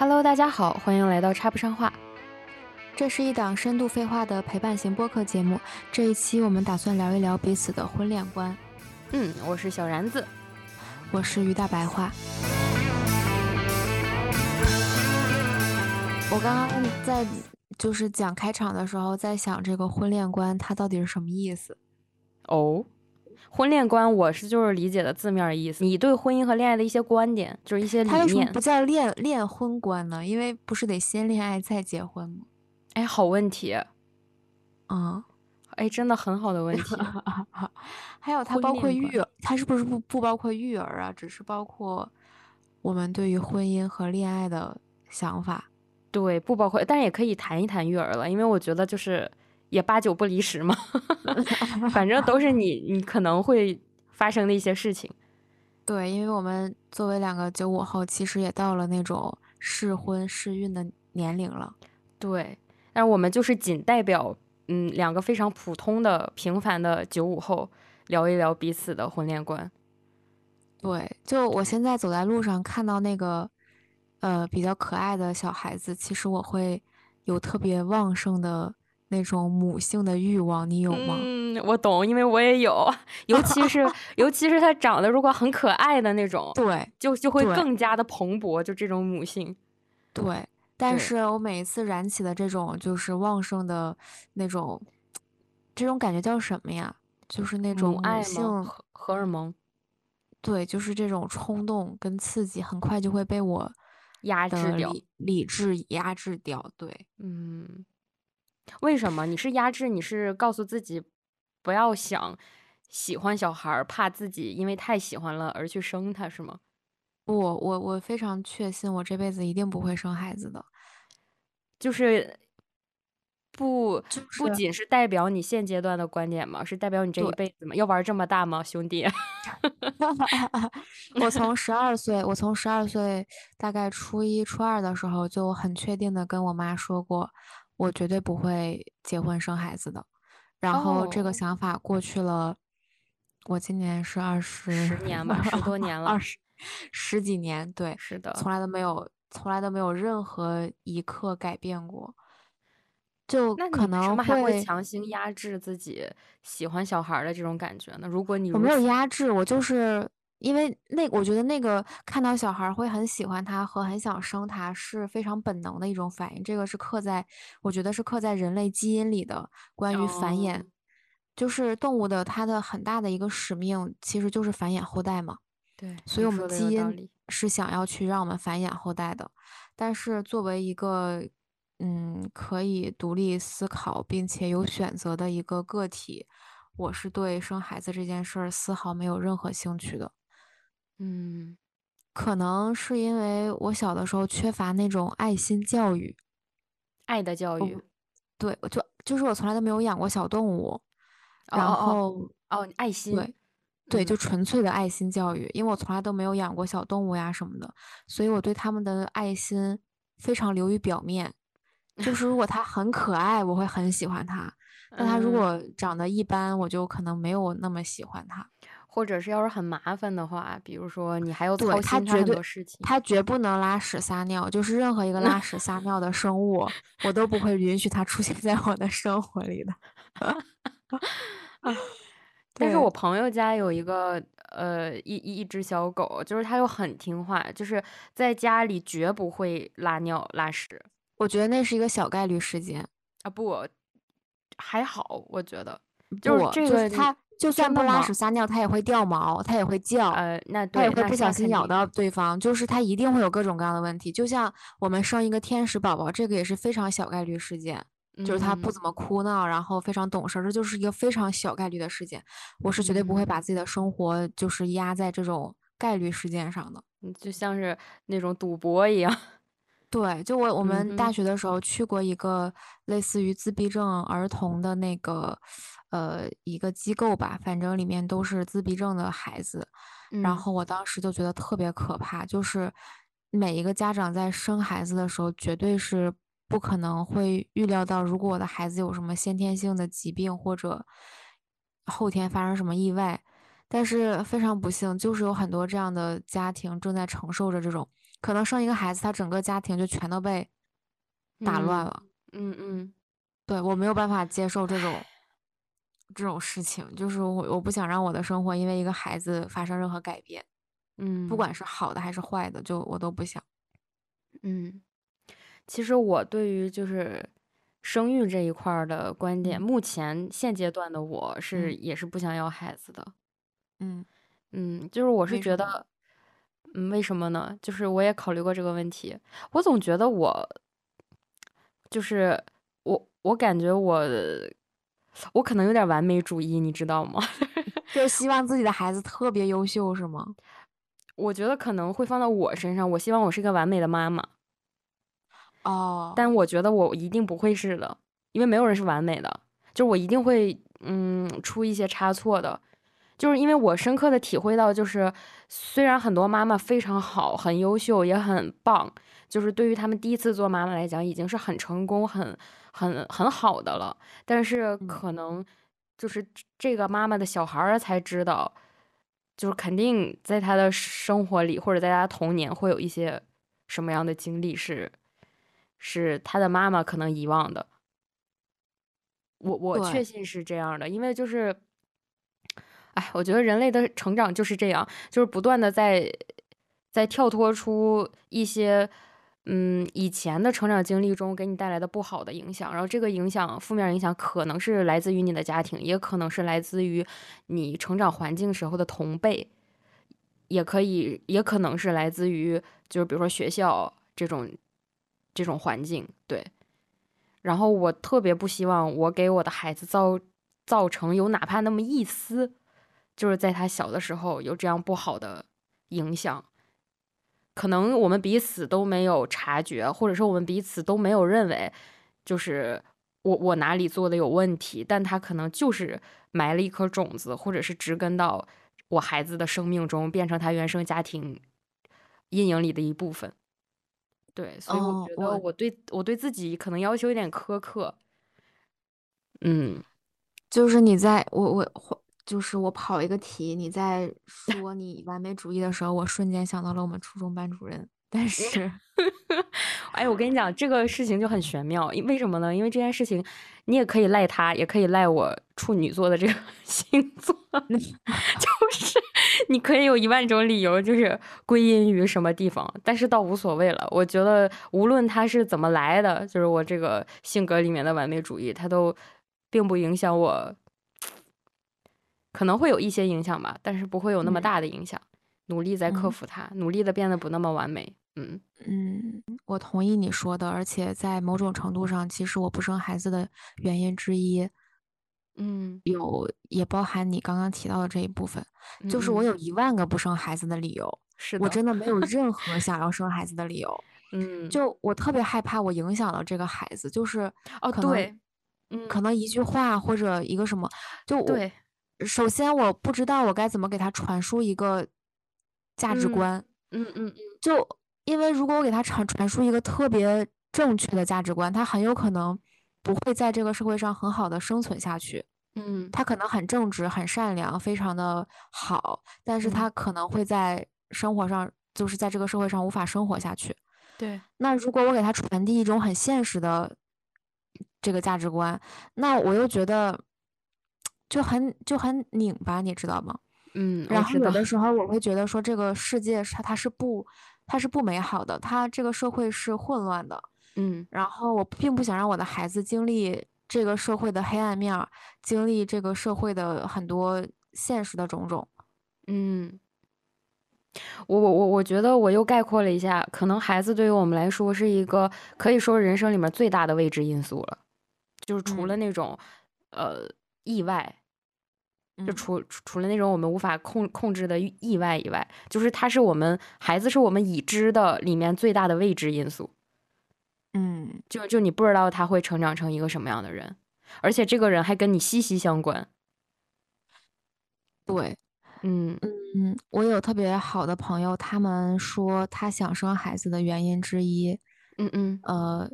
Hello，大家好，欢迎来到插不上话。这是一档深度废话的陪伴型播客节目。这一期我们打算聊一聊彼此的婚恋观。嗯，我是小然子，我是于大白话。我刚刚在就是讲开场的时候，在想这个婚恋观它到底是什么意思？哦，婚恋观我是就是理解的字面意思，你对婚姻和恋爱的一些观点，就是一些理它为什么不。叫恋恋婚观呢？因为不是得先恋爱再结婚吗？哎，好问题，嗯，哎，真的很好的问题。还有它包括育儿，它是不是不不包括育儿啊？只是包括我们对于婚姻和恋爱的想法。对，不包括，但是也可以谈一谈育儿了，因为我觉得就是也八九不离十嘛，反正都是你你可能会发生的一些事情。对，因为我们作为两个九五后，其实也到了那种适婚适孕的年龄了。对，但是我们就是仅代表嗯两个非常普通的平凡的九五后聊一聊彼此的婚恋观。对，就我现在走在路上看到那个呃比较可爱的小孩子，其实我会有特别旺盛的那种母性的欲望，你有吗？嗯，我懂，因为我也有，尤其是 尤其是他长得如果很可爱的那种，对就就会更加的蓬勃，就这种母性。对，但是我每一次燃起的这种就是旺盛的那种，这种感觉叫什么呀？就是那种母爱荷荷尔蒙对，就是这种冲动跟刺激，很快就会被我压制掉。理理智压制掉。对，嗯，为什么？你是压制？你是告诉自己不要想喜欢小孩儿，怕自己因为太喜欢了而去生他，是吗？不，我我非常确信，我这辈子一定不会生孩子的。就是不就是不仅是代表你现阶段的观点吗？是代表你这一辈子吗？要玩这么大吗，兄弟？我从十二岁，我从十二岁大概初一、初二的时候，就很确定的跟我妈说过，我绝对不会结婚生孩子的。然后这个哦想法过去了，我今年是二十十年吧，十多年了二。十十几年，对，是的，从来都没有，从来都没有任何一刻改变过。就可能为什么还会会强行压制自己喜欢小孩儿的这种感觉呢？如果你我没有压制，我就是因为那我觉得那个看到小孩儿会很喜欢他和很想生他是非常本能的一种反应，这个是刻在我觉得是刻在人类基因里的关于繁衍，哦就是动物的它的很大的一个使命其实就是繁衍后代嘛，对，所以我们基因。是想要去让我们繁衍后代的，但是作为一个嗯可以独立思考并且有选择的一个个体，我是对生孩子这件事儿丝毫没有任何兴趣的。嗯，可能是因为我小的时候缺乏那种爱心教育，爱的教育。对，我就就是我从来都没有养过小动物，然后哦，哦，爱心。对对，就嗯纯粹的爱心教育，因为我从来都没有养过小动物呀什么的，所以我对它们的爱心非常流于表面。就 是如果它很可爱，我会很喜欢它；但它如嗯果长得一般，我就可能没有那么喜欢它。或者是要是很麻烦的话，比如说你还要对操心它很多事情。它绝不能拉屎撒尿，就是任何一个拉屎撒尿的生物，我都不会允许它出现在我的生活里的。但是我朋友家有一个呃一一一只小狗，就是它又很听话，就是在家里绝不会拉尿拉屎我觉得那是一个小概率事件。啊，不，还好，我觉得就是，这个它就算不拉屎撒尿，它也会掉毛，它也会叫。呃，那它也对，会不小心咬到对方，就是它一定会有各种各样的问题。就像我们生一个天使宝宝，这个也是非常小概率事件，就是它不嗯怎么哭闹，然后非常懂事儿，这就是一个非常小概率的事件。我是绝对不会把嗯自己的生活就是压在这种概率事件上的。嗯就像是那种赌博一样。对，就我我们大学的时候去过一个类似于自闭症儿童的那个呃一个机构吧，反正里面都是自闭症的孩子。然嗯后我当时就觉得特别可怕，就是每一个家长在生孩子的时候，绝对是不可能会预料到，如果我的孩子有什么先天性的疾病或者后天发生什么意外，但是非常不幸，就是有很多这样的家庭正在承受着这种，可能生一个孩子，他整个家庭就全都被打乱了。嗯嗯，对我没有办法接受这种这种事情，就是我我不想让我的生活因为一个孩子发生任何改变，嗯，不管是好的还是坏的，就我都不想。嗯，其实我对于就是生育这一块儿的观点，嗯。目前现阶段的我是嗯。也是不想要孩子的。嗯。嗯，就是我是觉得，嗯，为什么呢？就是我也考虑过这个问题，我总觉得我，就是我，我感觉我，我可能有点完美主义，你知道吗？就希望自己的孩子特别优秀，是吗？我觉得可能会放到我身上，我希望我是一个完美的妈妈，哦，但我觉得我一定不会是的，因为没有人是完美的，就是我一定会，嗯，出一些差错的。就是因为我深刻的体会到，就是虽然很多妈妈非常好、很优秀、也很棒，就是对于他们第一次做妈妈来讲，已经是很成功、很很很好的了。但是嗯可能就是这个妈妈的小孩儿才知道，就是肯定在他的生活里或者在他童年会有一些什么样的经历是是他的妈妈可能遗忘的。我我确信是这样的，因为就是。哎，我觉得人类的成长就是这样，就是不断的在在跳脱出一些嗯以前的成长经历中给你带来的不好的影响，然后这个影响负面影响可能是来自于你的家庭，也可能是来自于你成长环境时候的同辈，也可以也可能是来自于就是比如说学校这种这种环境，对。然后我特别不希望我给我的孩子造造成有哪怕那么一丝。就是在他小的时候有这样不好的影响，可能我们彼此都没有察觉，或者说我们彼此都没有认为，就是我我哪里做的有问题，但他可能就是埋了一颗种子，或者是植根到我孩子的生命中，变成他原生家庭阴影里的一部分。对，所以我觉得我对我对自己可能要求有点苛刻。嗯，就是你在我我就是我跑一个题，你在 说你完美主义的时候，我瞬间想到了我们初中班主任，但是 哎，我跟你讲，这个事情就很玄妙，因为什么呢？因为这件事情，你也可以赖他，也可以赖我处女座的这个 星座，就是你可以有一万种理由，就是归因于什么地方，但是倒无所谓了。我觉得无论他是怎么来的，就是我这个性格里面的完美主义，他都并不影响我，可能会有一些影响吧，但是不会有那么嗯。大的影响。努力在克嗯。服它，努力的变得不那么完美。嗯。嗯，我同意你说的，而且在某种程度上，其实我不生孩子的原因之一，嗯，有也包含你刚刚提到的这一部分，嗯就是我嗯。有一万个不生孩子的理由，是的，我真的没有。任何想要生孩子的理由，嗯，就我特别害怕我影响了这个孩子，就是哦可能对，嗯，可能一句话或者一个什么，就我对，首先我不知道我该怎么给他传输一个价值嗯观，嗯嗯嗯就因为如果我给他传传输一个特别正确的价值观，他很有可能不会在这个社会上很好的生存下去。嗯他可能很正直、很善良、非常的好，但是嗯他可能会在生活上，就是在这个社会上无法生活下去。对，那如果我给他传递一种很现实的这个价值观，那我又觉得就很就很拧巴，你知道吗？嗯，然后，有的时候我会觉得说，这个世界是它它是不它是不美好的，它这个社会是混乱的。嗯然后我并不想让我的孩子经历这个社会的黑暗面儿，经历这个社会的很多现实的种种。嗯，我我我我觉得我又概括了一下，可能孩子对于我们来说是一个可以说人生里面最大的未知因素了，就是除了嗯那种呃意外，就嗯。除除除了那种我们无法控控制的意意外以外，就是它是我们孩子是我们已知的里面最大的未知因素。嗯，就就你不知道他会成长成一个什么样的人，而且这个人还跟你息息相关。对，嗯。嗯，我有特别好的朋友，他们说他想生孩子的原因之一，嗯嗯，呃，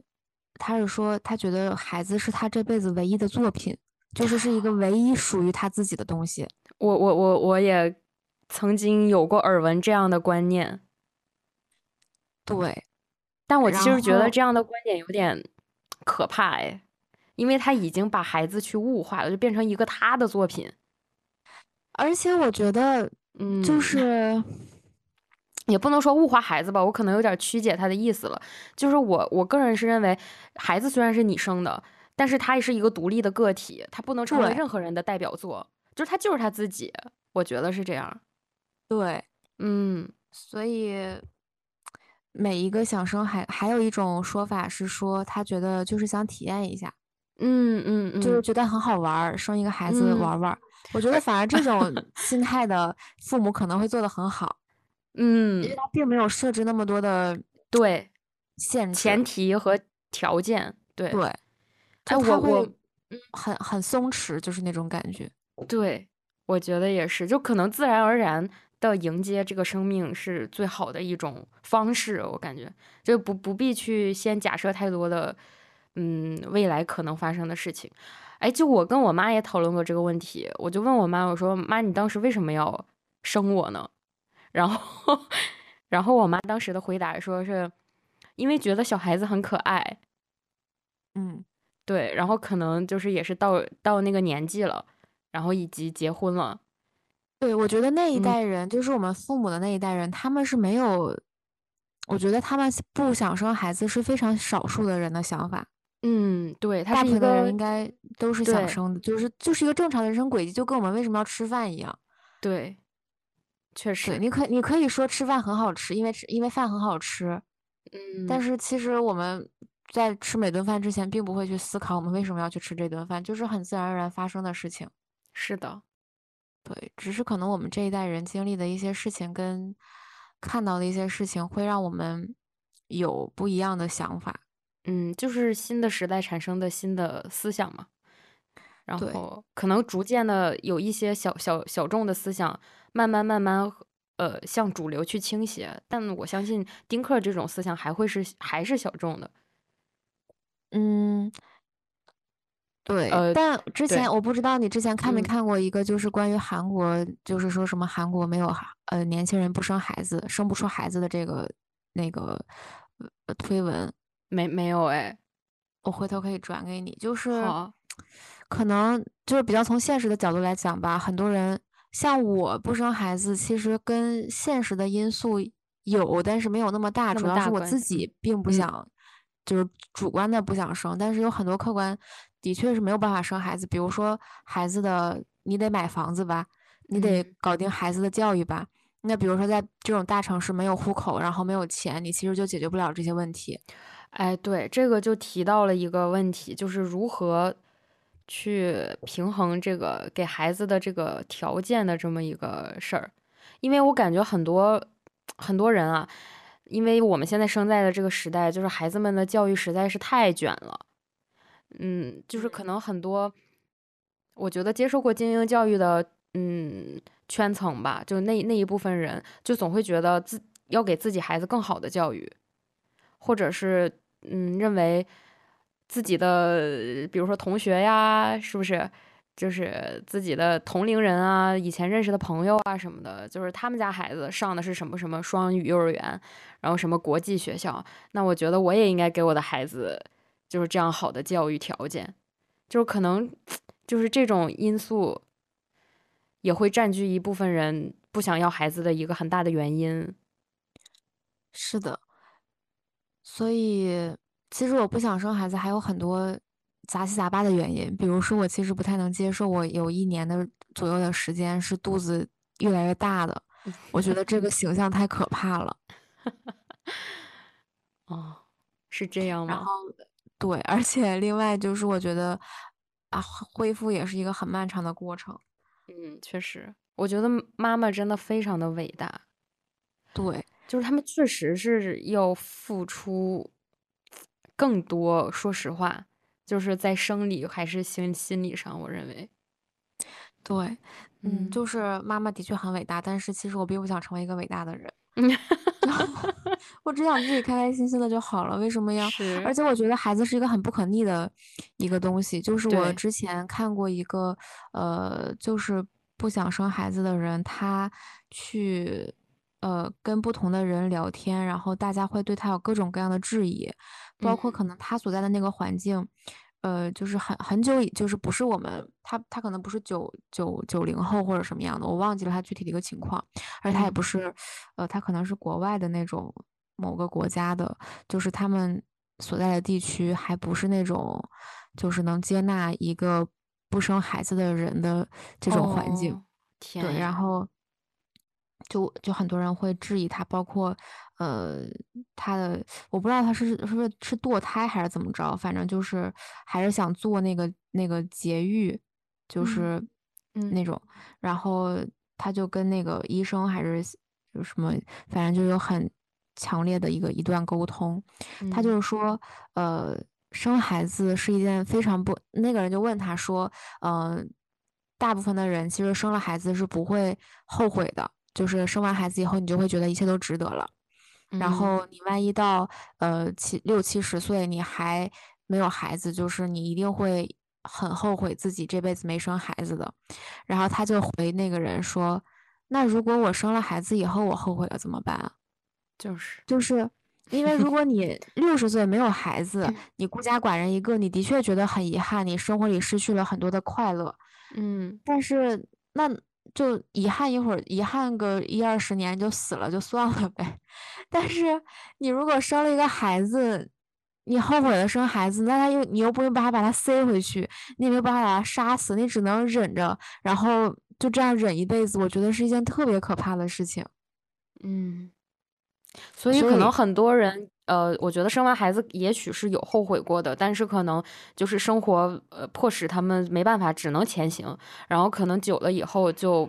他是说他觉得孩子是他这辈子唯一的作品，就是是一个唯一属于他自己的东西。我我我我也曾经有过耳闻这样的观念，对，但我其实觉得这样的观点有点可怕哎，因为他已经把孩子去物化了，就变成一个他的作品。而且我觉得嗯，就是 也不能说物化孩子吧，我可能有点曲解他的意思了。就是我我个人是认为，孩子虽然是你生的，但是他也是一个独立的个体，他不能成为任何人的代表作，就是他就是他自己，我觉得是这样。对，嗯所以每一个想生孩，还有一种说法是说，他觉得就是想体验一下，嗯嗯就是嗯觉得很好玩儿，生一个孩子嗯玩玩儿。我觉得反而这种心态的父母可能会做得很好，嗯因为嗯，他并没有设置那么多的对，限制。前提和条件，对，对，哎，我我会很很松弛，就是那种感觉。对，我觉得也是，就可能自然而然的迎接这个生命是最好的一种方式，我感觉就不不必去先假设太多的，嗯，未来可能发生的事情。哎，就我跟我妈也讨论过这个问题，我就问我妈，我说妈，你当时为什么要生我呢？然后，然后我妈当时的回答说是因为觉得小孩子很可爱，嗯，对，然后可能就是也是到到那个年纪了，然后以及结婚了。对，我觉得那一嗯代人，就是我们父母的那一代人，他们是没有，我觉得他们不想生孩子是非常少数的人的想法，嗯，对，大部分的人应该都是想生的，就是就是一个正常的人生轨迹，就跟我们为什么要吃饭一样。对，确，实，你可你可以说吃饭很好吃，因为吃因为饭很好吃，嗯但嗯，是其实我们在吃每顿饭之前，并不会去思考我们为什么要去吃这顿饭，就是很自然而然发生的事情。是的，对，只是可能我们这一代人经历的一些事情跟看到的一些事情，会让我们有不一样的想法。嗯，就是新的时代产生的新的思想嘛，然后可能逐渐的有一些小小小众的思想，慢慢慢慢呃向主流去倾斜，但我相信丁克这种思想还会是还是小众的，嗯，对，呃，但之对前我不知道你之前看没嗯。看过一个，就是关于韩国，就是说什么韩国没有孩呃年轻人不生孩子，生不出孩子的这个那个呃推文，没没有哎，我回头可以转给你。就是好，可能就是比较从现实的角度来讲吧，很多人像我不生孩子，其实跟现实的因素有，但是没有那么大，那主要是我关自己并不嗯。想，就是主观的不想生，但是有很多客观的确是没有办法生孩子，比如说孩子的你得买房子吧，你得嗯搞定孩子的教育吧。那比如说在这种大城市没有户口，然后没有钱，你其实就解决不了这些问题。哎，对，这个就提到了一个问题，就是如何去平衡这个给孩子的这个条件的这么一个事儿。因为我感觉很多很多人啊，因为我们现在生在的这个时代，就是孩子们的教育实在是太卷了。嗯，就是可能很多，我觉得接受过精英教育的，嗯，圈层吧，就那那一部分人，就总会觉得自要给自己孩子更好的教育，或者是嗯，认为自己的，比如说同学呀，是不是？就是自己的同龄人啊，以前认识的朋友啊什么的，就是他们家孩子上的是什么什么双语幼儿园，然后什么国际学校，那我觉得我也应该给我的孩子就是这样好的教育条件，就是可能就是这种因素也会占据一部分人不想要孩子的一个很大的原因。是的，所以其实我不想生孩子还有很多杂七杂八的原因，比如说我其实不太能接受我有一年的左右的时间是肚子越来越大的，我觉得这个形象太可怕了。哦，是这样吗？然后对，而且另外就是我觉得啊，恢复也是一个很漫长的过程。嗯，确实，我觉得妈妈真的非常的伟大，对，就是他们确实是要付出更多。说实话，就是在生理还是心心理上，我认为，对，嗯，嗯就是妈妈的确很伟大，但是其实我并不想成为一个伟大的人。我只想自己开开心心的就好了，为什么要？是，而且我觉得孩子是一个很不可逆的一个东西。就是我之前看过一个，呃，就是不想生孩子的人，他去呃跟不同的人聊天，然后大家会对他有各种各样的质疑，包括嗯。可能他所在的那个环境。呃，就是很很久以，就是不是我们他他可能不是九九九零后或者什么样的，我忘记了他具体的一个情况，而且他也嗯。不是，呃，他可能是国外的那种某个国家的，就是他们所在的地区还不是那种，就是能接纳一个不生孩子的人的这种环境，哦，天对，然，后就就很多人会质疑他，包括呃他的，我不知道他是是不是是堕胎还是怎么着，反正就是还是想做那个那个节育，就嗯是嗯那。种，然后他就跟那个医生还是有什么，反正就有很强烈的一个一段沟通，他就嗯是说，呃，生孩子是一件非常不，那个人就问他说，嗯、大部分的人其实生了孩子是不会后悔的，就是生完孩子以后，你就会觉得一切都值得了。然嗯后你万一到呃七六七十岁，你还没有孩子，就是你一定会很后悔自己这辈子没生孩子的。然后他就回那个人说：“那如果我生了孩子以后，我后悔了怎么办啊？”就是，就是因为如果你 六十岁没有孩子，你孤家寡人一个，你的确觉得很遗憾，你生活里失去了很多的快乐。嗯但是那就遗憾一会儿，遗憾个一二十年就死了就算了呗。但是你如果生了一个孩子，你后悔了生孩子，那他又你又不能把他把他塞回去，你也没有办法把他杀死，你只能忍着，然后就这样忍一辈子，我觉得是一件特别可怕的事情。嗯，所以所以可能很多人，呃，我觉得生完孩子也许是有后悔过的，但是可能就是生活呃迫使他们没办法，只能前行，然后可能久了以后就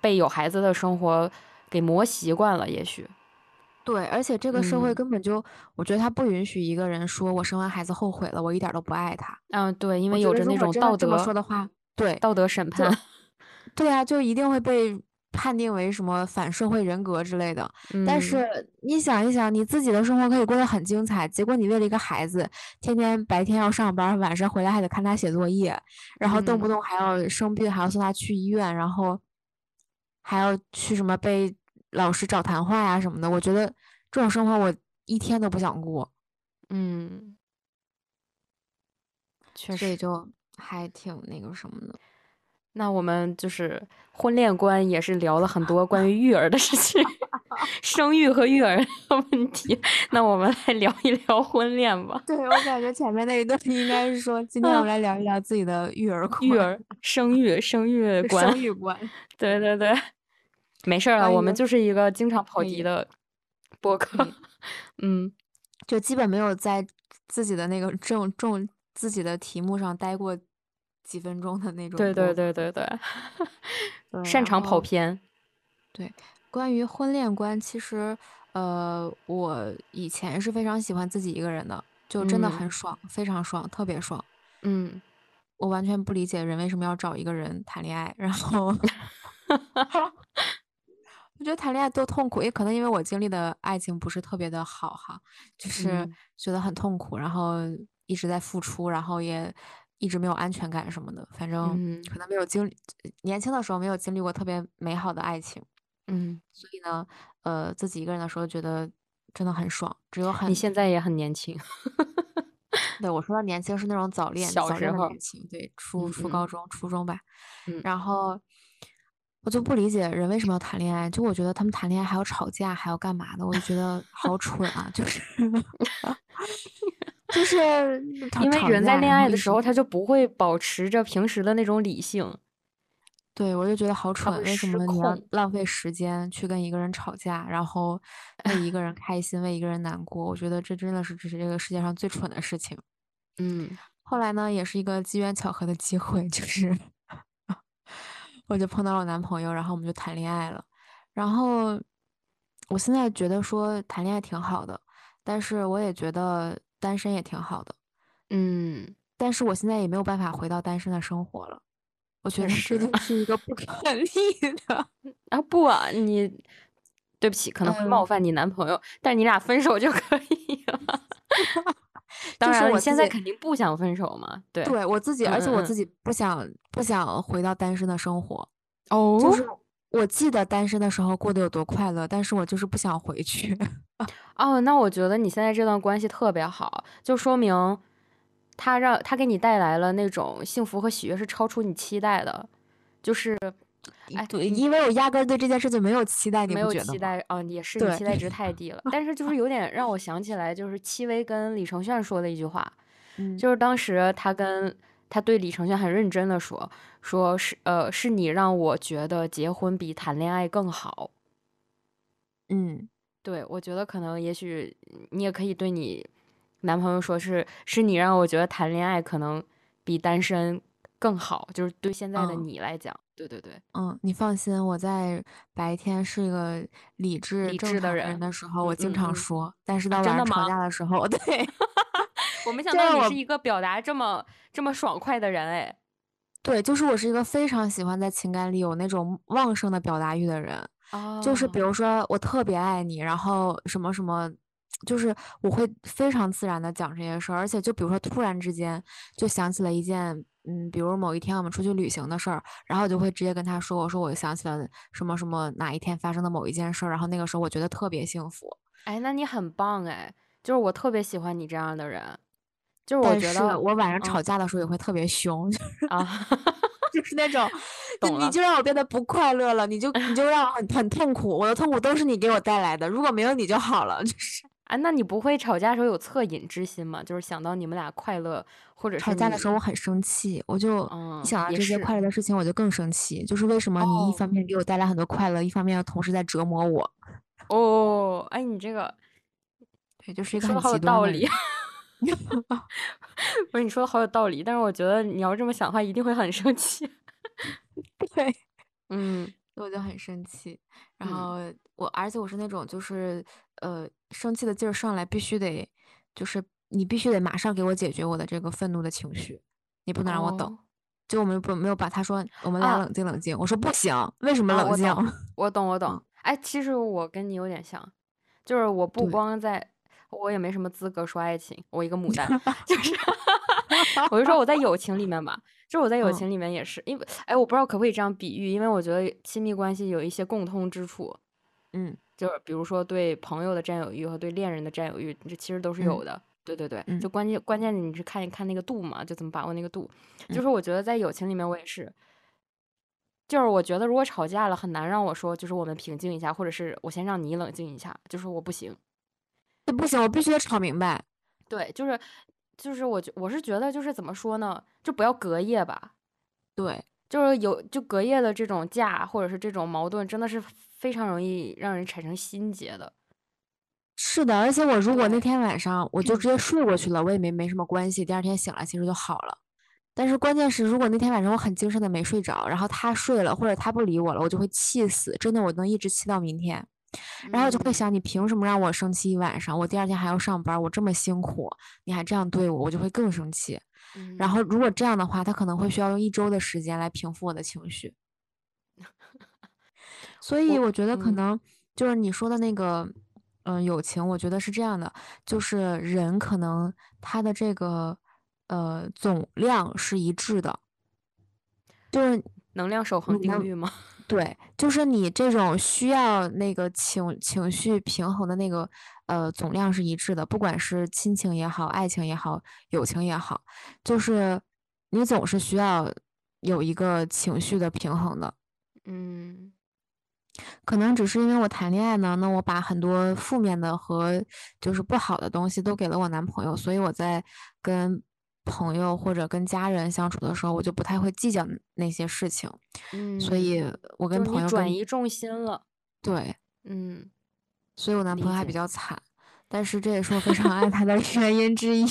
被有孩子的生活给磨习惯了，也许，对，而且这个社会嗯。根本就，我觉得他不允许一个人说我生完孩子后悔了，我一点儿都不爱他。嗯，对，因为有着那种道德说的话，对，道德审判，对啊，就一定会被判定为什么反社会人格之类的。但嗯是你想一想，你自己的生活可以过得很精彩，结果你为了一个孩子，天天白天要上班，晚上回来还得看他写作业，然后动不嗯动还要生病，还要送他去医院，然后还要去什么被老师找谈话呀什么的。我觉得这种生活我一天都不想过，嗯，确实。所以就还挺那个什么的。那我们就是婚恋观，也是聊了很多关于育儿的事情，生育和育儿的问题。那我们来聊一聊婚恋吧，对，我感觉前面那一段应该是说，今天我们来聊一聊自己的育儿观、育儿、生育、生育 观。生育观。对对对，没事儿了，我们就是一个经常跑题的播客。嗯就基本没有在自己的那个正重自己的题目上待过几分钟的那种。对对。对对对，对擅长跑偏。对。关于婚恋观，其实呃，我以前是非常喜欢自己一个人的，就真的嗯很爽，非常爽，特别爽。嗯我完全不理解人为什么要找一个人谈恋爱，然后 我觉得谈恋爱多痛苦，也可能因为我经历的爱情不是特别的好哈，就是嗯觉得很痛苦，然后一直在付出，然后也一直没有安全感什么的，反正嗯。可能没有经历，年轻的时候没有经历过特别美好的爱情，嗯，所以呢，呃，自己一个人的时候觉得真的很爽，只有很你现在也很年轻。对我说的年轻是那种早恋，早小时候对，初初高中、初中吧。嗯。然后我就不理解人为什么要谈恋爱，就我觉得他们谈恋爱还要吵架，还要干嘛的，我就觉得好蠢啊，就是 就是因为人在恋爱的时候，他就不会保持着平时的那种理性。对我就觉得好蠢，为什失么你要浪费时间去跟一个人吵架，然后为一个人开心，为一个人难过？我觉得这真的是这是这个世界上最蠢的事情。嗯后来呢，也是一个机缘巧合的机会，就是 我就碰到了我男朋友，然后我们就谈恋爱了。然后我现在觉得说谈恋爱挺好的，但是我也觉得单身也挺好的。嗯，但是我现在也没有办法回到单身的生活了，我觉得这就是一个不可逆的。啊不啊，你对不起，可能会冒嗯犯你男朋友，但是你俩分手就可以了。当然我现在肯定不想分手嘛？对对我自己，嗯而且我嗯自己不想不想回到单身的生活。就是哦我记得单身的时候过得有多快乐，但是我就是不想回去。哦，那我觉得你现在这段关系特别好，就说明他让他给你带来了那种幸福和喜悦是超出你期待的，就是哎对，因为我压根儿对这件事情没有期待，你没有？期待啊，也是你期待值太低了。但是就是有点让我想起来，就是戚薇跟李承铉说的一句话，嗯，就是当时他跟他对李承铉很认真的说，说是呃是你让我觉得结婚比谈恋爱更好。嗯，对，我觉得可能也许你也可以对你男朋友说是，是你让我觉得谈恋爱可能比单身更好，就是对现在的嗯。你来讲，对对对，嗯，你放心，我在白天是一个理智理智的人的时候，嗯我经嗯嗯。常说，但是到啊真的晚上吵架的时候，对，我没想到你是一个表达这么这么爽快的人哎，对，就是我是一个非常喜欢在情感里有那种旺盛的表达欲的人。就是比哦。如说我特别爱你，然后什么什么，就是我会非常自然的讲这些事儿，而且就比如说突然之间就想起了一件，嗯，比如某一天我们出去旅行的事儿，然后我就会直接跟他说，我说我想起了什么什么哪一天发生的某一件事儿，然后那个时候我觉得特别幸福，哎，那你很棒哎，就是我特别喜欢你这样的人，就是我觉得我晚上嗯吵架的时候也会特别凶，啊，就 是那种，就你就让我变得不快乐了，你就你就让我很很痛苦，我的痛苦都是你给我带来的，如果没有你就好了，就是。啊，那你不会吵架的时候有恻隐之心吗？就是想到你们俩快乐，或者是吵架的时候我很生气，我就想到这些快乐的事情，我就更生气。就是为什么你一哦方面给我带来很多快乐，一方面又同时在折磨我？哦，哎，你这个对，就是一个说的好有很极端道理 不是你说的好有道理，但是我觉得你要这么想的话，一定会很生气。对，嗯我就很生气。然嗯后我，而且我是那种就是呃，生气的劲儿上来，必须得就是你必须得马上给我解决我的这个愤怒的情绪，你不能让我等。哦就我们不没有把他说我们俩啊冷静冷静，我说不行，为什么啊，冷静？我懂，我懂，我懂嗯。哎，其实我跟你有点像，就是我不光在，我也没什么资格说爱情，我一个牡丹，就是，我就说我在友情里面吧，就是我在友嗯情里面也是，因为，哎，我不知道可不可以这样比喻，因为我觉得亲密关系有一些共通之处，嗯就是比如说对朋友的占有欲和对恋人的占有欲，这其实都是有嗯的。对对对，嗯就关键关键你是看一看那个度嘛，就怎么把握那个度。就嗯是我觉得在友情里面我也是，就是我觉得如果吵架了，很难让我说就是我们平静一下，或者是我先让你冷静一下，就是我不行。这不行，我必须得吵明白。对，就是就是我觉我是觉得就是怎么说呢，就不要隔夜吧。对，就是有就隔夜的这种架或者是这种矛盾，真的是非常容易让人产生心结的。是的，而且我如果那天晚上我就直接睡过去了，我也没没什么关系，第二天醒来其实就好了。但是关键是，如果那天晚上我很精神的没睡着，然后他睡了或者他不理我了，我就会气死，真的我能一直气到明天。然后我就会嗯想，你凭什么让我生气一晚上？我第二天还要上班，我这么辛苦，你还这样对我，我就会更生气。然后嗯如果这样的话，他可能会需要用一周的时间来平复我的情绪。所以我我觉得可嗯能就是你说的那个，嗯、友情，我觉得是这样的，就是人可能他的这个呃总量是一致的，就是能量守恒定律吗？对，就是你这种需要那个情情绪平衡的那个呃总量是一致的，不管是亲情也好，爱情也好，友情也好，就是你总是需要有一个情绪的平衡的。嗯可能只是因为我谈恋爱呢，那我把很多负面的和就是不好的东西都给了我男朋友，所以我在跟朋友或者跟家人相处的时候，我就不太会计较那些事情，嗯所以嗯，我跟朋友转移重心了。对，嗯，所以我男朋友还比。较惨，但是这也是我非常爱他的 原因之一。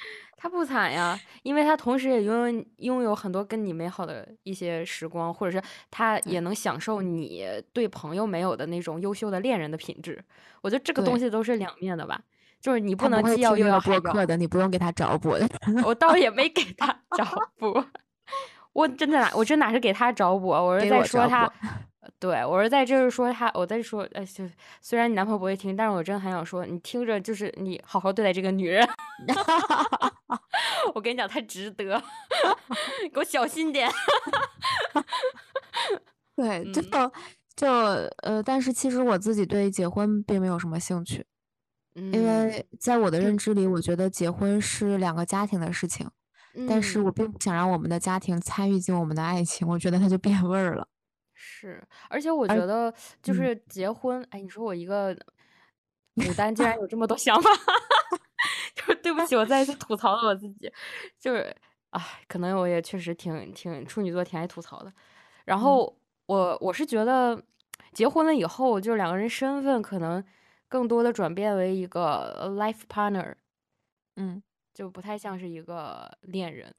他不惨呀，因为他同时也拥有拥有很多跟你美好的一些时光，或者是他也能享受你对朋友没有的那种优秀的恋人的品质。我觉得这个东，西都是两面的吧，就是你不能既要又要。播客的，你不用给他找补的。我倒也没给他找补，我真的哪我真哪是给他找补啊，我是在说他，补。对我是在这是说他，我在说，呃，就虽然你男朋友不会听，但是我真的很想说，你听着就是你好好对待这个女人 我跟你讲，他值得，给我小心点。对，就嗯。就呃，但是其实我自己对结婚并没有什么兴趣。因嗯。为在我的认知里，我觉得结婚是两个家庭的事情，但是嗯。我并不想让我们的家庭参与进我们的爱情，我觉得它就变味儿了。是，而且我觉得就嗯。是结婚哎，你说我一个 牡丹竟然有这么多想法。就是对不起，我再一次吐槽了我自己。就是，啊，可能我也确实挺挺处女座挺爱吐槽的。然嗯。后我我是觉得结婚了以后，就两个人身份可能更多的转变为一个 life partner。嗯。就不太像是一个恋人。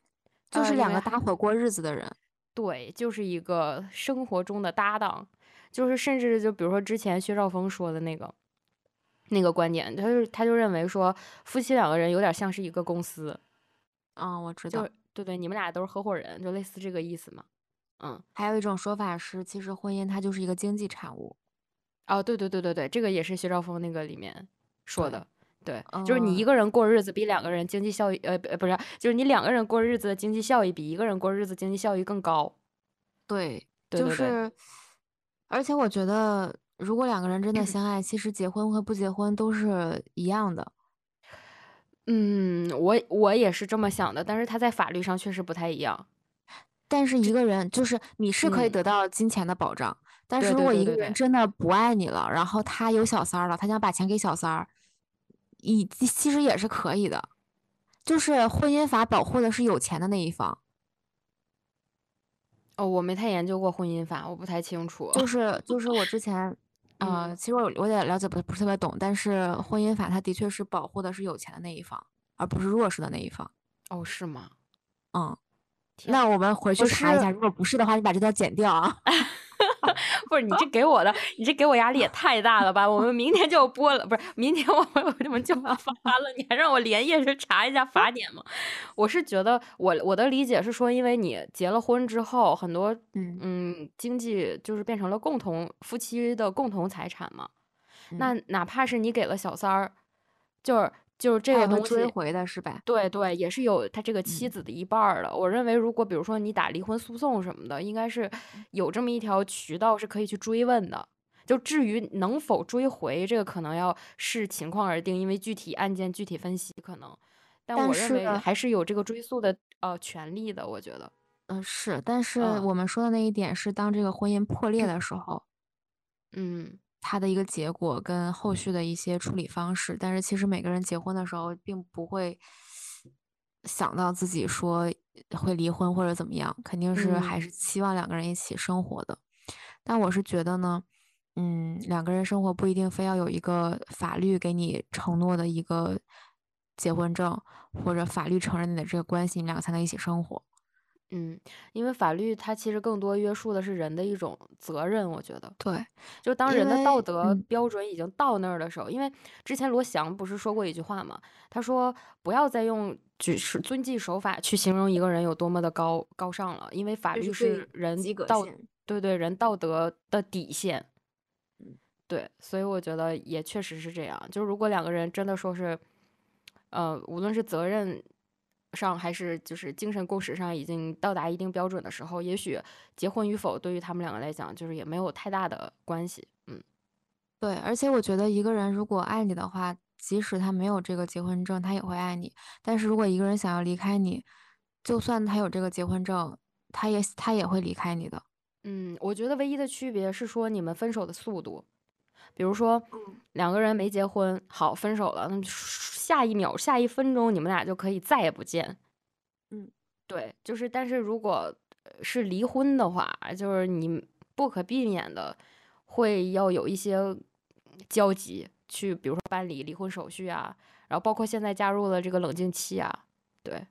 呃，就是两个搭伙过日子的人。对，就是一个生活中的搭档。就是甚至就比如说之前薛兆丰说的那个那个观点，他就他就认为说夫妻两个人有点像是一个公司。嗯，我知道。对对，你们俩都是合伙人，就类似这个意思嘛。嗯。还有一种说法是，其实婚姻它就是一个经济产物。哦，对对对对对，这个也是薛兆丰那个里面说，的。对，就是你一呃个人过日子比两个人经济效益呃，不是，就是你两个人过日子的经济效益比一个人过日子经济效益更高。对，对对对。就是而且我觉得如果两个人真的相爱，其实结婚和不结婚都是一样的。嗯，我我也是这么想的，但是他在法律上确实不太一样。但是一个人就是你是可以嗯。得到金钱的保障，但是如果一个。人真的不爱你了，然后他有小三儿了，他想把钱给小三儿，以其实也是可以的。就是婚姻法保护的是有钱的那一方。哦，我没太研究过婚姻法，我不太清楚。就是就是我之前呃，嗯。其实我我也了解不不是特别懂，但是婚姻法它的确是保护的是有钱的那一方，而不是弱势的那一方。哦，是吗？嗯，那我们回去查一下，如果不是的话，你把这段剪掉啊。不是，你这给我的你这给我压力也太大了吧，我们明天就要播了不是，明天我们我们就要发了，你还让我连夜去查一下法典吗？我是觉得我我的理解是说，因为你结了婚之后，很多，嗯。嗯，经济就是变成了共同夫妻的共同财产嘛。那嗯。哪怕是你给了小三儿，就是就是这个东西追回的是吧？对对，也是有他这个妻嗯。子的一半儿的。我认为如果比如说你打离婚诉讼什么的，应该是有这么一条渠道是可以去追问的。就至于能否追回，这个可能要视情况而定，因为具体案件具体分析可能。但我认为还是有这个追诉的，呃，权利的，我觉得。嗯，是，但是嗯。我们说的那一点是当这个婚姻破裂的时候嗯。它的一个结果跟后续的一些处理方式，但是其实每个人结婚的时候并不会想到自己说会离婚或者怎么样，肯定是还嗯。是期望两个人一起生活的。但我是觉得呢，嗯，两个人生活不一定非要有一个法律给你承诺的一个结婚证，或者法律承认你的这个关系，你们两个才能一起生活。嗯，因为法律它其实更多约束的是人的一种责任，我觉得。对，就当人的道为德嗯。标准已经到那儿的时候因为之前罗翔不是说过一句话嘛，他说：“不要再用举是遵纪守法去形容一个人有多么的高高尚了，因为法律这是最是人道及格线。对对，人道德的底线。”嗯。对，所以我觉得也确实是这样，就如果两个人真的说是，呃，无论是责任上还是就是精神共识上已经到达一定标准的时候，也许结婚与否对于他们两个来讲，就是也没有太大的关系，嗯。对，而且我觉得一个人如果爱你的话，即使他没有这个结婚证，他也会爱你。但是如果一个人想要离开你，就算他有这个结婚证，他也他也会离开你的。嗯，我觉得唯一的区别是说你们分手的速度。比如说嗯。两个人没结婚，好，分手了，那么下一秒、下一分钟，你们俩就可以再也不见。嗯。对，就是但是如果是离婚的话，就是你不可避免的会要有一些交集，去比如说办理离婚手续啊，然后包括现在加入了这个冷静期啊，对。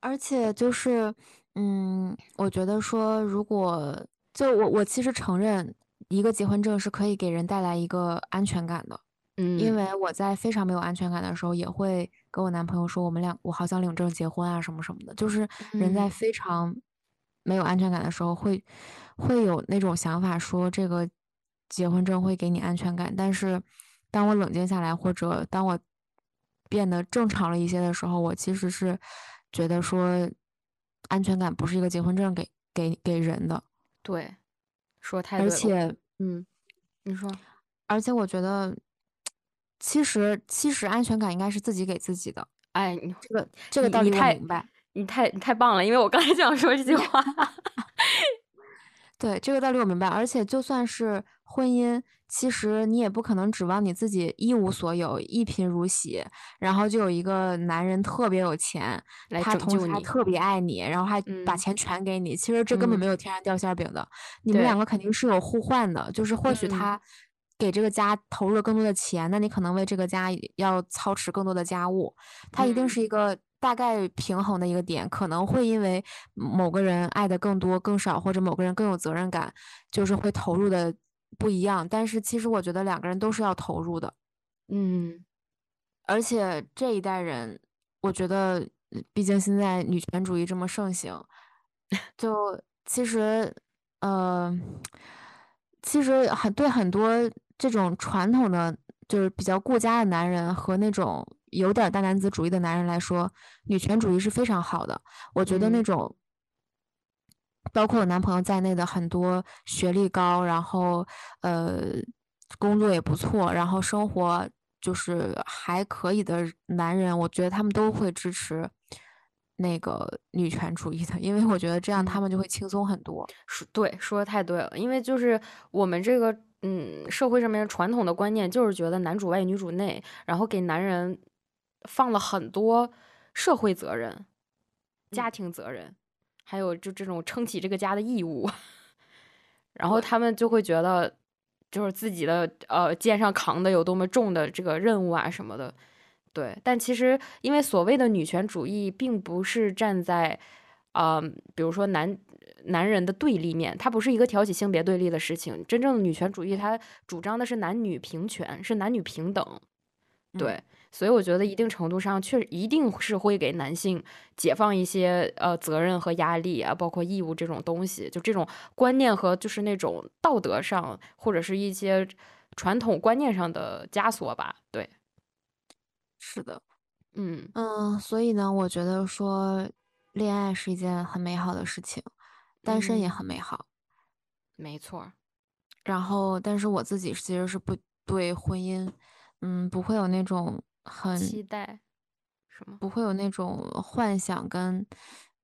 而且就是，嗯，我觉得说如果就我我其实承认一个结婚证是可以给人带来一个安全感的。嗯因嗯。为我在非常没有安全感的时候，也会跟我男朋友说我们俩我好想领证结婚啊什么什么的。就是人在嗯。非常没有安全感的时候，会会有那种想法说这个结婚证会给你安全感。但是当我冷静下来，或者当我变得正常了一些的时候，我其实是觉得说安全感不是一个结婚证给给给人的。对，说太对了。而且，嗯，你说，而且我觉得，其实其实安全感应该是自己给自己的。哎，你这个这个道理我明白。你太你太棒了，因为我刚才就想说这句话。对，这个道理我明白。而且就算是婚姻，其实你也不可能指望你自己一无所有、一贫如洗，然后就有一个男人特别有钱，他同时还特别爱你，然后还把钱全给你。其实这根本没有天上掉馅饼的，你们两个肯定是有互换的。就是或许他给这个家投入了更多的钱，那你可能为这个家要操持更多的家务。他一定是一个。大概平衡的一个点，可能会因为某个人爱的更多更少，或者某个人更有责任感，就是会投入的不一样。但是其实我觉得两个人都是要投入的，嗯。而且这一代人，我觉得，毕竟现在女权主义这么盛行，就 其实，呃，其实很对很多这种传统的就是比较顾家的男人和那种。有点大男子主义的男人来说，女权主义是非常好的。我觉得那种，包括我男朋友在内的很多学历高，然后呃工作也不错，然后生活就是还可以的男人，我觉得他们都会支持那个女权主义的，因为我觉得这样他们就会轻松很多。说对，说的太对了，因为就是我们这个嗯社会上面传统的观念就是觉得男主外女主内，然后给男人。放了很多社会责任、家庭责任，还有就这种撑起这个家的义务，然后他们就会觉得，就是自己的呃肩上扛的有多么重的这个任务啊什么的，对。但其实，因为所谓的女权主义，并不是站在啊，比如说男男人的对立面，它不是一个挑起性别对立的事情。真正的女权主义，它主张的是男女平权，是男女平等，对。所以我觉得一定程度上，确一定是会给男性解放一些呃责任和压力啊，包括义务这种东西，就这种观念和就是那种道德上或者是一些传统观念上的枷锁吧。对，是的，嗯嗯，所以呢，我觉得说恋爱是一件很美好的事情，单身也很美好，没错。然后，但是我自己其实是不对婚姻，嗯，不会有那种。很期待，什么不会有那种幻想跟，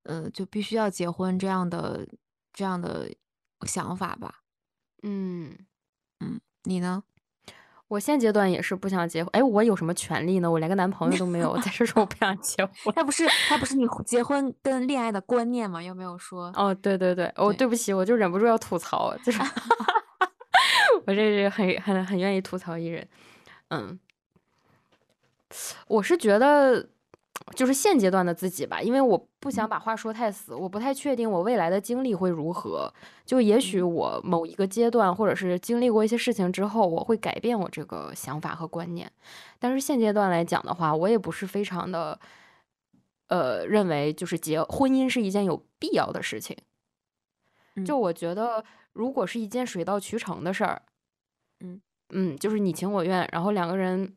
呃，就必须要结婚这样的这样的想法吧？嗯嗯，你呢？我现阶段也是不想结婚。哎，我有什么权利呢？我连个男朋友都没有，在这说我不想结婚。他不是他不是你结婚跟恋爱的观念吗？又没有说？哦，对对对，哦，对不起，我就忍不住要吐槽，就是 我这是很很很愿意吐槽一人，嗯。我是觉得，就是现阶段的自己吧，因为我不想把话说太死，我不太确定我未来的经历会如何。就也许我某一个阶段，或者是经历过一些事情之后，我会改变我这个想法和观念。但是现阶段来讲的话，我也不是非常的，呃，认为就是结婚姻是一件有必要的事情。就我觉得，如果是一件水到渠成的事儿，嗯嗯，就是你情我愿，然后两个人。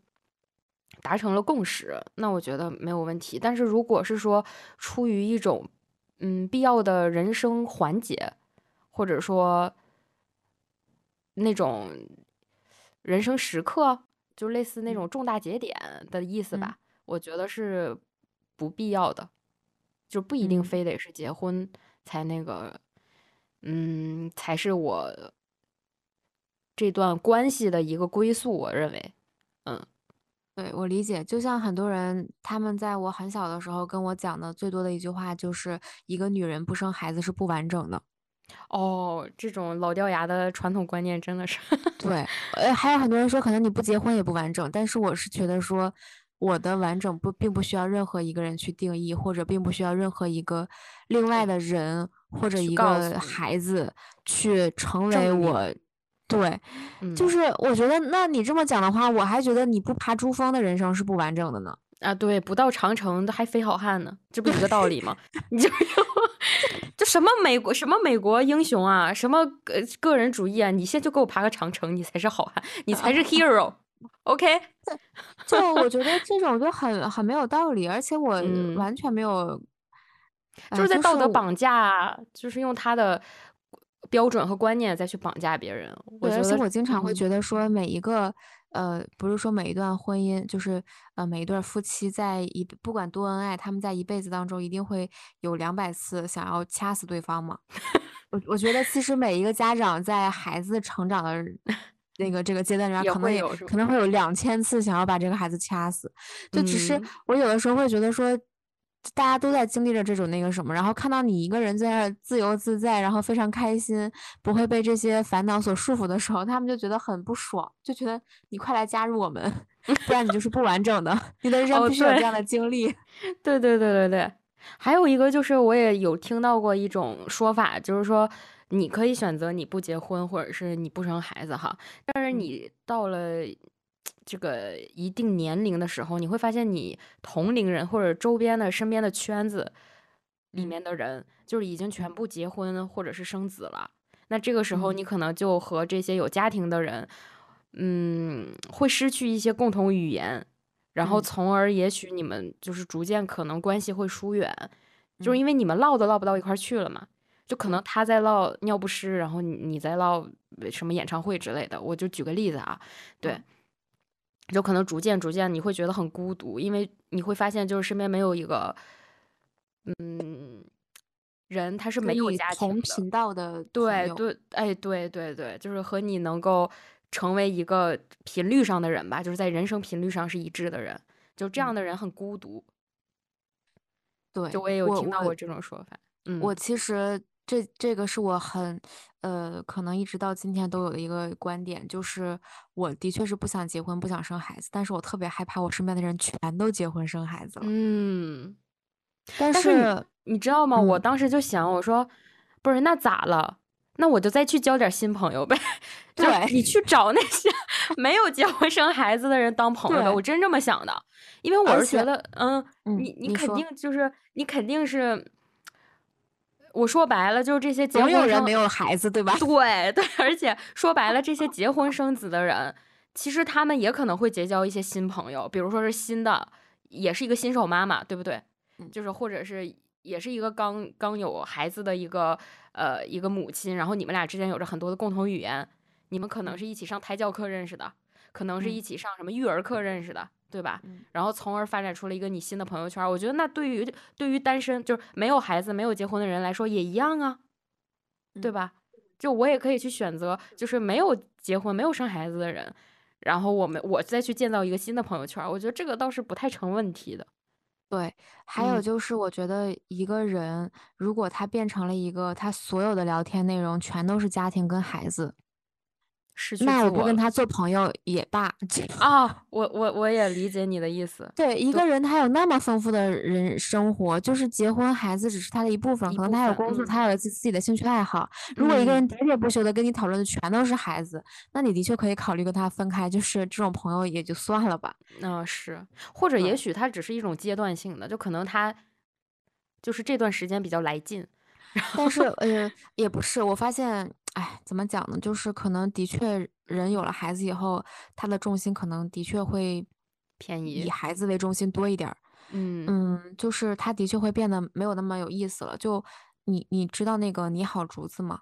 达成了共识，那我觉得没有问题。但是如果是说出于一种嗯必要的人生环节，或者说那种人生时刻，就类似那种重大节点的意思吧，我觉得是不必要的，就不一定非得是结婚才那个，嗯，才是我这段关系的一个归宿。我认为，嗯。对我理解，就像很多人，他们在我很小的时候跟我讲的最多的一句话，就是一个女人不生孩子是不完整的。哦，这种老掉牙的传统观念真的是。对，呃，还有很多人说，可能你不结婚也不完整，但是我是觉得说，我的完整不并不需要任何一个人去定义，或者并不需要任何一个另外的人或者一个孩子去成为我。对，就是我觉得，那你这么讲的话，我还觉得你不爬珠峰的人生是不完整的呢。啊，对，不到长城还非好汉呢，这不一个道理吗？你就就什么美国什么美国英雄啊，什么个个人主义啊，你先就给我爬个长城，你才是好汉，你才是 hero。OK，就我觉得这种就很很没有道理，而且我完全没有，就是在道德绑架，就是用他的。标准和观念再去绑架别人。我觉得，我经常会嗯觉得说，每一个呃，不是说每一段婚姻，就是呃，每一对儿夫妻在一不管多恩爱，他们在一辈子当中一定会有两百次想要掐死对方嘛。我我觉得其实每一个家长在孩子成长的 那个这个阶段里面，可能有可能会有两千次想要把这个孩子掐死。就只是嗯我有的时候会觉得说，大家都在经历着这种那个什么，然后看到你一个人在那儿自由自在，然后非常开心，不会被这些烦恼所束缚的时候，他们就觉得很不爽，就觉得你快来加入我们，不然你就是不完整的，你的人生哦必须有这样的经历。对对对对对，还有一个就是我也有听到过一种说法，就是说你可以选择你不结婚，或者是你不生孩子哈，但是嗯你到了这个一定年龄的时候，你会发现你同龄人或者周边的身边的圈子里嗯面的人，就是已经全部结婚或者是生子了。那这个时候，嗯你可能就和这些有家庭的人，嗯，会失去一些共同语言，然后嗯从而也许你们就是逐渐可能关系会疏远，就是嗯因为你们唠都唠不到一块儿去了嘛。就可能他在唠尿不湿，然后你你在唠呃什么演唱会之类的。我就举个例子啊，对嗯，就可能逐渐逐渐你会觉得很孤独，因为你会发现就是身边没有一个，嗯，人他是没有同家庭的。频道的，对对，哎，对对对，就是和你能够成为一个频率上的人吧，就是在人生频率上是一致的人，就这样嗯的人很孤独。对，就我也有听到过这种说法。嗯我嗯其实这这个是我很呃，可能一直到今天都有的一个观点，就是我的确是不想结婚，不想生孩子，但是我特别害怕我身边的人全都结婚生孩子了。嗯，但但是你，你知道吗？我嗯，当时就想，我说，不是，那咋了？那我就再去交点新朋友呗，对你去找那些 没有结婚生孩子的人当朋友呗。我，真这么想的，因为我，是觉得，嗯，嗯，你你肯，定就是你肯定是，我说白了就是这些结总有婚，人没有孩子，对吧？对 对，而且说白了，这些结婚生子的人，其实他们也可能会结交一些新朋友，比如说是新的，也是一个新手妈妈，对不对？嗯就是或者是也是一个刚刚有孩子的一个呃一个母亲，然后你们俩之间有着很多的共同语言，你们可能嗯是一起上胎教课认识的，可能是一嗯起上什么育儿课认识的，对吧？嗯然后从而发展出了一个你新的朋友圈。我觉得那对于对于单身就是没有孩子、没有结婚的人来说也一样啊，对嗯，吧？就我也可以去选择，就是没有结婚、没有生孩子的人，然后我们我再去建造一个新的朋友圈，我觉得这个倒是不太成问题的。对。还有嗯就是，我觉得一个人如果他变成了一个，他所有的聊天内容全都是家庭跟孩子，失去那我不跟他做朋友也罢。这 啊！我我我也理解你的意思，对，一，个人他有那么丰富的人生活，就是结婚孩子只是他的一部分，可能他有工作，嗯他有自自己的兴趣爱好。如果一个人嗯。喋喋不休的跟你讨论的全都是孩子，那你的确可以考虑跟他分开，就是这种朋友也就算了吧。嗯，是，或者也，许他只是一种阶段性的，就可能他就是这段时间比较来劲，但后是呃，也不是，我发现，哎，怎么讲呢？就是可能的确人有了孩子以后，他的重心可能的确会偏移以，孩子为中心多一点儿。嗯，嗯，就是他的确会变得没有那么有意思了。就你你知道那个你好竹子吗？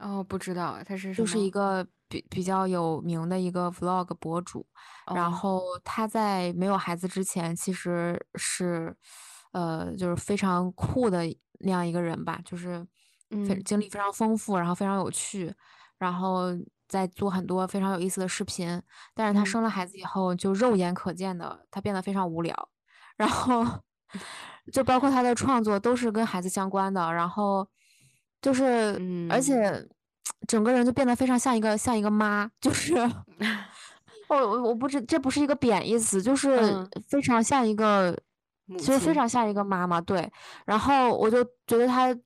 哦，不知道他是就是一，个比比较有名的一个 vlog 博主，然哦，后他在没有孩子之前其实是，呃，就是非常酷的那样一个人吧，就是非嗯。经历非常丰富，然后非常有趣，然后在做很多非常有意思的视频。但是她嗯。生了孩子以后，就肉眼可见的她变得非常无聊，然后 就包括她的创作都是跟孩子相关的，然后就是而嗯。且 整个人就变得非常像一个像一个妈，就是 我我我不知这不是一个贬义词，就是嗯，非常像一个，母就是非亲，常像一个妈妈，对。然后我就觉得他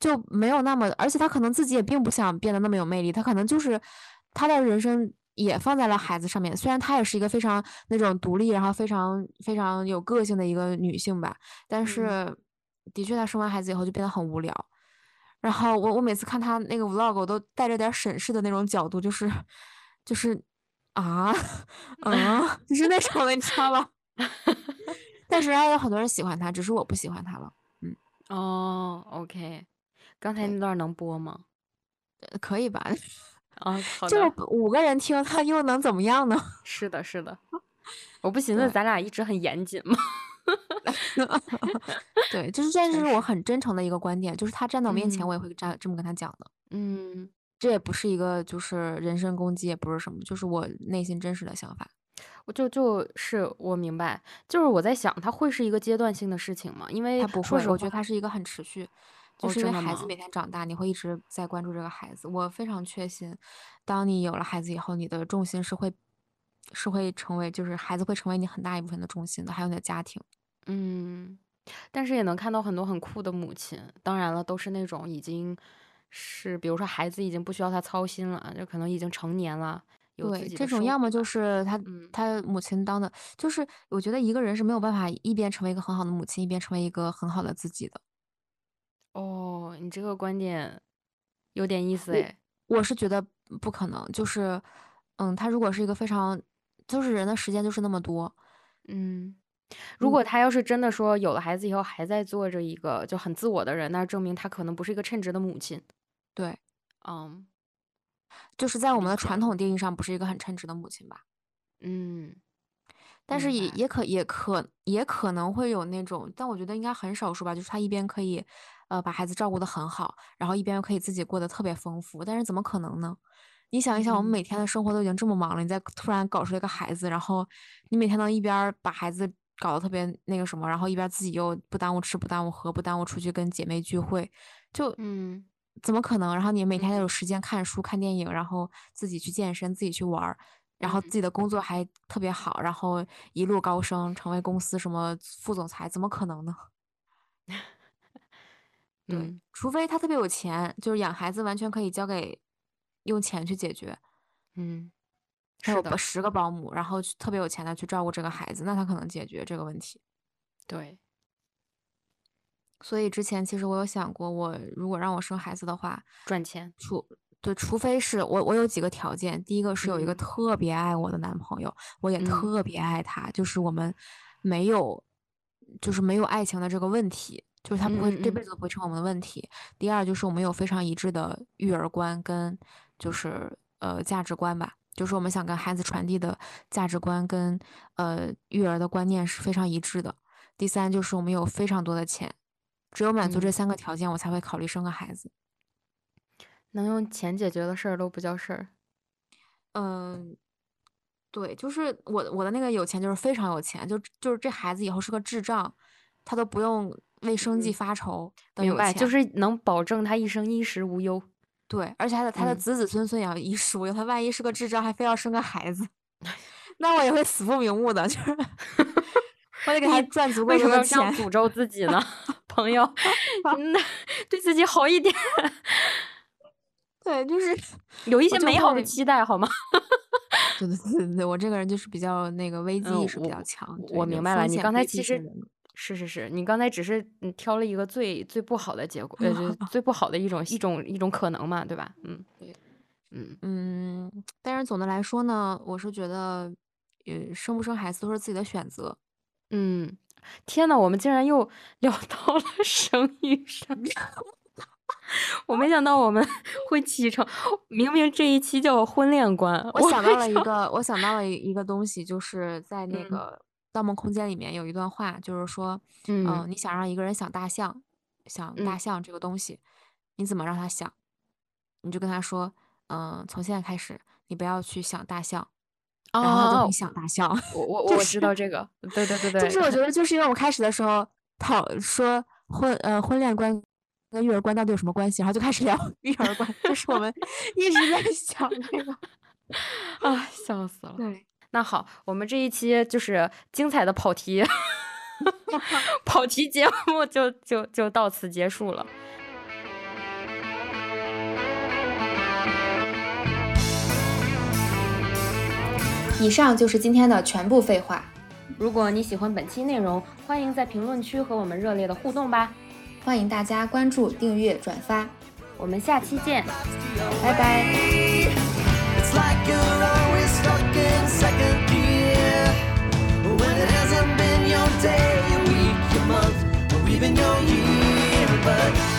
就没有那么，而且他可能自己也并不想变得那么有魅力，他可能就是他的人生也放在了孩子上面。虽然她也是一个非常那种独立，然后非常非常有个性的一个女性吧，但嗯是的确她生完孩子以后就变得很无聊。然后我我每次看她那个 vlog，我都带着点审视的那种角度，就是就是啊啊，就是那种的，你知道吧？但是还有很多人喜欢她，只是我不喜欢她了。嗯，哦，OK，刚才。那段能播吗？呃可以吧？啊，好就是，五个人听，他又能怎么样呢？是的，是的。我不寻思咱俩一直很严谨吗？对，就是这是我很真诚的一个观点，就是他站到我面前，嗯我也会这样这么跟他讲的。嗯，这也不是一个就是人身攻击，也不是什么，就是我内心真实的想法。我就就是我明白，就是我在想，它会是一个阶段性的事情吗？因为他不会，我觉得他是一个很持续，就哦，是因为？孩子每天长大，你会一直在关注这个孩子。我非常确信，当你有了孩子以后，你的重心是会是会成为，就是孩子会成为你很大一部分的重心的，还有你的家庭。嗯，但是也能看到很多很酷的母亲，当然了，都是那种已经是，比如说孩子已经不需要他操心了，就可能已经成年了，对，这种要么就。是他嗯，他母亲当的，就是我觉得一个人是没有办法一边成为一个很好的母亲，一边成为一个很好的自己的。哦，你这个观点有点意思我诶。我是觉得不可能，就是，嗯，他如果是一个非常，就是人的时间就是那么多，嗯，如嗯，果他要是真的说有了孩子以后还在做着一个就很自我的人，那证明他可能不是一个称职的母亲。对，嗯，就是在我们的。传统定义上不是一个很称职的母亲吧。嗯，但是明白。也也可也可也可能会有那种，但我觉得应该很少数吧，就是他一边可以，呃，把孩子照顾得很好，然后一边又可以自己过得特别丰富，但是怎么可能呢？你想一想，我们嗯每天的生活都已经这么忙了，你再突然搞出一个孩子，然后你每天能一边把孩子搞得特别那个什么，然后一边自己又不耽误吃、不耽误喝、不耽误出去跟姐妹聚会，就嗯怎么可能？然后你每天嗯有时间看书、看电影，然后自己去健身、自己去玩儿，然后嗯自己的工作还特别好，然后一路高升，成为公司什么副总裁，怎么可能呢？对，嗯除非他特别有钱，就是养孩子完全可以交给用钱去解决。嗯，他有是的，十个保姆，然后去特别有钱的去照顾这个孩子，那他可能解决这个问题。对，所以之前其实我有想过，我如果让我生孩子的话，赚钱。除对，除非是我我有几个条件，第一个是有一个嗯特别爱我的男朋友，我也嗯特别爱他，就是我们没有就是没有爱情的这个问题，就是他不会这嗯嗯嗯辈子都不会成为我们的问题。第二就是我们有非常一致的育儿观跟就是呃价值观吧，就是我们想跟孩子传递的价值观跟呃育儿的观念是非常一致的。第三就是我们有非常多的钱，只有满足这嗯，三个条件，我才会考虑生个孩子。能用钱解决的事儿都不叫事儿。嗯，对，就是我我的那个有钱就是非常有钱，就就是这孩子以后是个智障，他都不用为生计嗯，发愁的明白，就是能保证他一生衣食无忧。对，而且他的他的嗯，子子孙孙也要衣食无忧，他万一是个智障，还非要生个孩子，那我也会死不瞑目的，就是 我得给他赚足够为什么要这样钱。诅咒自己呢，朋友？那对自己好一点，对，就是有一些美好的，期待，好吗？对对对对对，我这个人就是比较那个危机嗯，意识比较强，对，就我明白了，你刚才其实。是是是，你刚才只是嗯挑了一个最最不好的结果，呃，就最不好的一种一种一种可能嘛，对吧？嗯对。嗯嗯，但是总的来说呢，我是觉得，呃，生不生孩子都是自己的选择。嗯，天呐，我们竟然又 聊到了生育上，我没想到我们 会启程，明明这一期叫婚恋观，我我想到？了一个，我想到了一一个东西，就是在那嗯个《盗梦空间》里面有一段话，就是说，嗯、嗯你想让一个人想大象，想大嗯象这个东西，你怎么让他想？你就跟他说，嗯、从现在开始，你不要去想大象，哦然后他就想大象。我我 我知道这个，对对对对，就是我觉得就是因为我们开始的时候讨说婚呃婚恋观跟育儿观到底有什么关系，然后就开始聊 育儿观，就是我们一直在想这个。啊，笑死了。对，那好，我们这一期就是精彩的跑题 跑题节目就就就到此结束了。以上就是今天的全部废话。如果你喜欢本期内容，欢迎在评论区和我们热烈的互动吧。欢迎大家关注、订阅、转发。我们下期见，拜拜。second gear. When it hasn't been your day, your week, your month, or even your year, but.